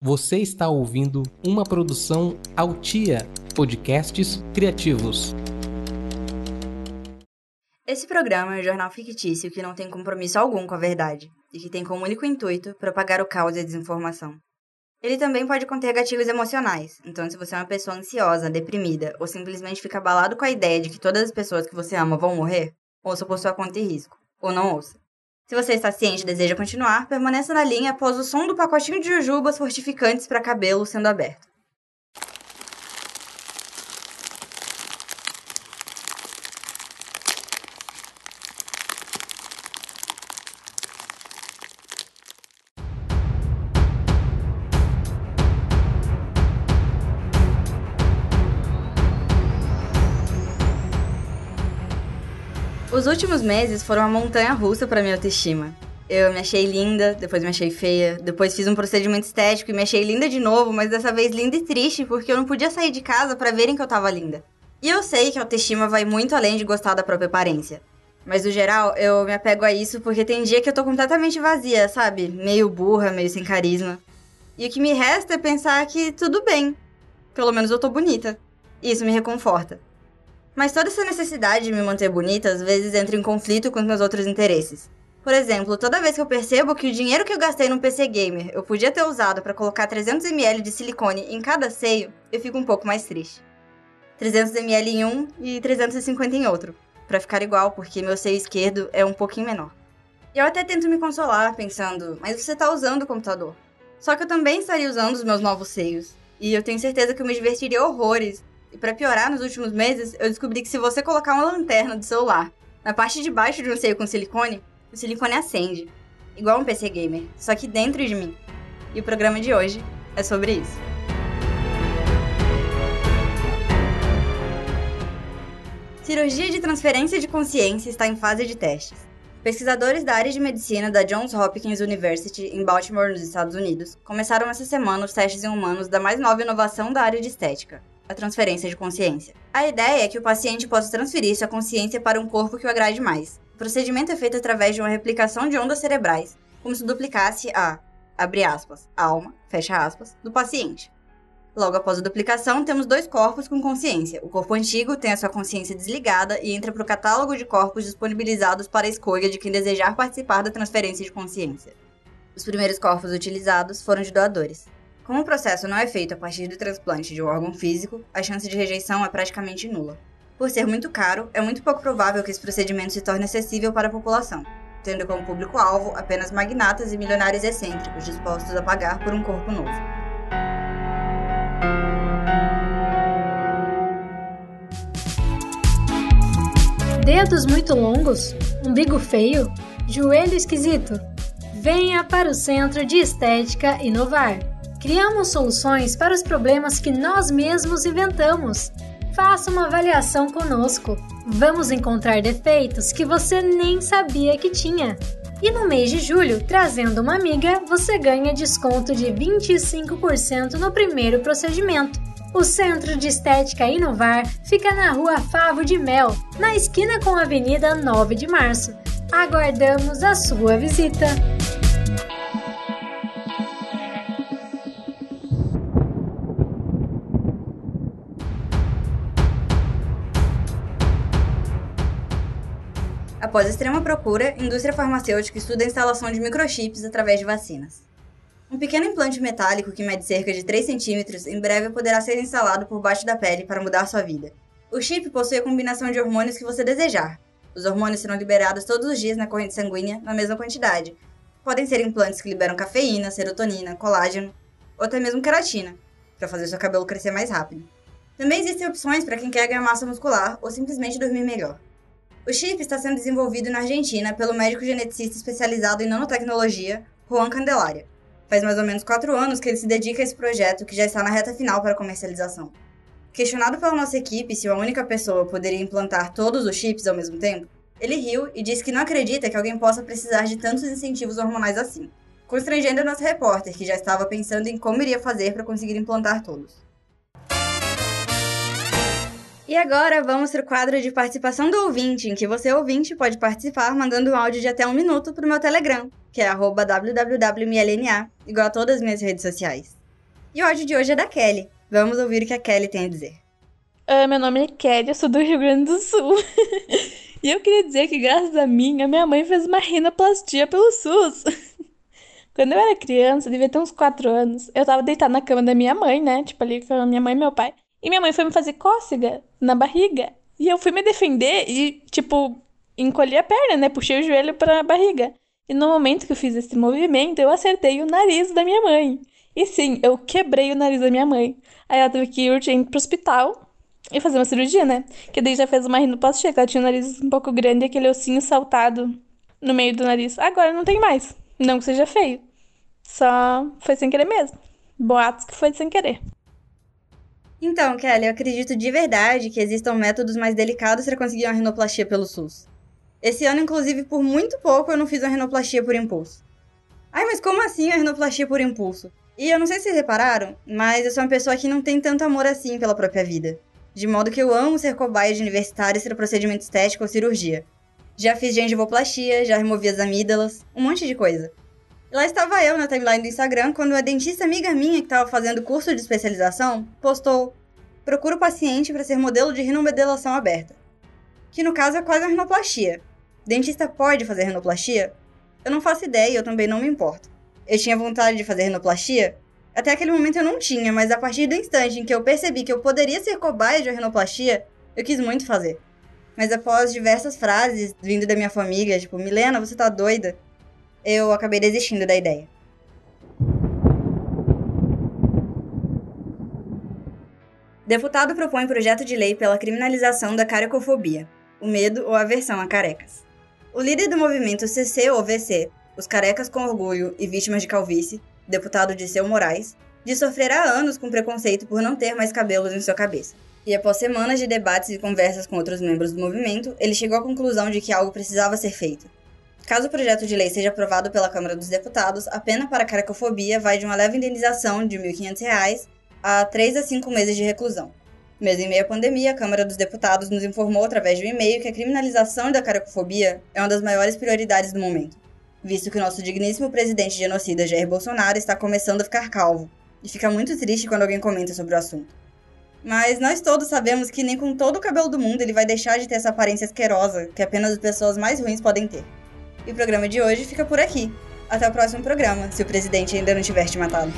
Você está ouvindo uma produção Altia Podcasts Criativos. Esse programa é um jornal fictício que não tem compromisso algum com a verdade e que tem como único intuito propagar o caos e a desinformação. Ele também pode conter gatilhos emocionais, então se você é uma pessoa ansiosa, deprimida ou simplesmente fica abalado com a ideia de que todas as pessoas que você ama vão morrer, ouça por sua conta e risco, ou não ouça. Se você está ciente e deseja continuar, permaneça na linha após o som do pacotinho de jujubas fortificantes para cabelo sendo aberto. Os últimos meses foram uma montanha russa para minha autoestima. Eu me achei linda, depois me achei feia, depois fiz um procedimento estético e me achei linda de novo, mas dessa vez linda e triste porque eu não podia sair de casa para verem que eu tava linda. E eu sei que a autoestima vai muito além de gostar da própria aparência. Mas no geral, eu me apego a isso porque tem dia que eu tô completamente vazia, sabe? Meio burra, meio sem carisma. E o que me resta é pensar que tudo bem. Pelo menos eu tô bonita. Isso me reconforta. Mas toda essa necessidade de me manter bonita às vezes entra em conflito com os meus outros interesses. Por exemplo, toda vez que eu percebo que o dinheiro que eu gastei num PC gamer eu podia ter usado para colocar 300ml de silicone em cada seio, eu fico um pouco mais triste. 300ml em um e 350 em outro, para ficar igual, porque meu seio esquerdo é um pouquinho menor. E eu até tento me consolar, pensando, mas você tá usando o computador. Só que eu também estaria usando os meus novos seios. E eu tenho certeza que eu me divertiria horrores e para piorar, nos últimos meses, eu descobri que se você colocar uma lanterna do celular na parte de baixo de um seio com silicone, o silicone acende. Igual um PC gamer, só que dentro de mim. E o programa de hoje é sobre isso. Cirurgia de transferência de consciência está em fase de testes. Pesquisadores da área de medicina da Johns Hopkins University, em Baltimore, nos Estados Unidos, começaram essa semana os testes em humanos da mais nova inovação da área de estética, a transferência de consciência. A ideia é que o paciente possa transferir sua consciência para um corpo que o agrade mais. O procedimento é feito através de uma replicação de ondas cerebrais, como se duplicasse a, abre aspas, alma, fecha aspas, do paciente. Logo após a duplicação, temos dois corpos com consciência. O corpo antigo tem a sua consciência desligada e entra para o catálogo de corpos disponibilizados para a escolha de quem desejar participar da transferência de consciência. Os primeiros corpos utilizados foram de doadores. Como o processo não é feito a partir do transplante de um órgão físico, a chance de rejeição é praticamente nula. Por ser muito caro, é muito pouco provável que esse procedimento se torne acessível para a população, tendo como público-alvo apenas magnatas e milionários excêntricos dispostos a pagar por um corpo novo. Dedos muito longos? Umbigo feio? Joelho esquisito? Venha para o Centro de Estética Inovar. Criamos soluções para os problemas que nós mesmos inventamos. Faça uma avaliação conosco. Vamos encontrar defeitos que você nem sabia que tinha. E no mês de julho, trazendo uma amiga, você ganha desconto de 25% no primeiro procedimento. O Centro de Estética Inovar fica na Rua Favo de Mel, na esquina com a Avenida 9 de Março. Aguardamos a sua visita! Após extrema procura, indústria farmacêutica estuda a instalação de microchips através de vacinas. Um pequeno implante metálico que mede cerca de 3 centímetros em breve poderá ser instalado por baixo da pele para mudar sua vida. O chip possui a combinação de hormônios que você desejar. Os hormônios serão liberados todos os dias na corrente sanguínea, na mesma quantidade. Podem ser implantes que liberam cafeína, serotonina, colágeno ou até mesmo queratina, para fazer seu cabelo crescer mais rápido. Também existem opções para quem quer ganhar massa muscular ou simplesmente dormir melhor. O chip está sendo desenvolvido na Argentina pelo médico geneticista especializado em nanotecnologia, Juan Candelaria. Faz mais ou menos quatro anos que ele se dedica a esse projeto que já está na reta final para comercialização. Questionado pela nossa equipe se uma única pessoa poderia implantar todos os chips ao mesmo tempo, ele riu e disse que não acredita que alguém possa precisar de tantos incentivos hormonais assim, constrangendo a nossa repórter, que já estava pensando em como iria fazer para conseguir implantar todos. E agora vamos para o quadro de participação do ouvinte, em que você, ouvinte, pode participar mandando um áudio de até um minuto para o meu Telegram, que é www.mlna, igual a todas as minhas redes sociais. E o áudio de hoje é da Kelly. Vamos ouvir o que a Kelly tem a dizer. Uh, meu nome é Kelly, eu sou do Rio Grande do Sul. e eu queria dizer que, graças a mim, a minha mãe fez uma rinoplastia pelo SUS. Quando eu era criança, devia ter uns 4 anos, eu tava deitada na cama da minha mãe, né? Tipo, ali com a minha mãe e meu pai. E minha mãe foi me fazer cócega na barriga. E eu fui me defender e, tipo, encolhi a perna, né? Puxei o joelho pra barriga. E no momento que eu fiz esse movimento, eu acertei o nariz da minha mãe. E sim, eu quebrei o nariz da minha mãe. Aí ela teve que ir urgente pro hospital e fazer uma cirurgia, né? Que daí já fez uma rinoplastia, que ela tinha o nariz um pouco grande e aquele ossinho saltado no meio do nariz. Agora não tem mais. Não que seja feio. Só foi sem querer mesmo. Boatos que foi sem querer. Então, Kelly, eu acredito de verdade que existam métodos mais delicados para conseguir uma rinoplastia pelo SUS. Esse ano, inclusive, por muito pouco eu não fiz uma rinoplastia por impulso. Ai, mas como assim a rinoplastia por impulso? E eu não sei se vocês repararam, mas eu sou uma pessoa que não tem tanto amor assim pela própria vida. De modo que eu amo ser cobaia de universitário e ser procedimento estético ou cirurgia. Já fiz gengivoplastia, já removi as amígdalas, um monte de coisa. Lá estava eu na timeline do Instagram quando uma dentista amiga minha que estava fazendo curso de especialização postou: Procura o paciente para ser modelo de rinomodelação aberta. Que no caso é quase uma rinoplastia. Dentista pode fazer rinoplastia? Eu não faço ideia e eu também não me importo. Eu tinha vontade de fazer rinoplastia? Até aquele momento eu não tinha, mas a partir do instante em que eu percebi que eu poderia ser cobaia de rinoplastia, eu quis muito fazer. Mas após diversas frases vindo da minha família, tipo, Milena, você tá doida? Eu acabei desistindo da ideia. Deputado propõe projeto de lei pela criminalização da carecofobia, o medo ou aversão a carecas. O líder do movimento CC ou VC, os Carecas com Orgulho e Vítimas de Calvície, deputado Disseu Moraes, diz sofrer há anos com preconceito por não ter mais cabelos em sua cabeça. E após semanas de debates e conversas com outros membros do movimento, ele chegou à conclusão de que algo precisava ser feito. Caso o projeto de lei seja aprovado pela Câmara dos Deputados, a pena para a caracofobia vai de uma leve indenização de R$ 1.500 a 3 a 5 meses de reclusão. Mesmo em meio à pandemia, a Câmara dos Deputados nos informou através de um e-mail que a criminalização da caracofobia é uma das maiores prioridades do momento, visto que o nosso digníssimo presidente genocida Jair Bolsonaro está começando a ficar calvo, e fica muito triste quando alguém comenta sobre o assunto. Mas nós todos sabemos que nem com todo o cabelo do mundo ele vai deixar de ter essa aparência asquerosa que apenas as pessoas mais ruins podem ter. E o programa de hoje fica por aqui. Até o próximo programa, se o presidente ainda não tiver te matado.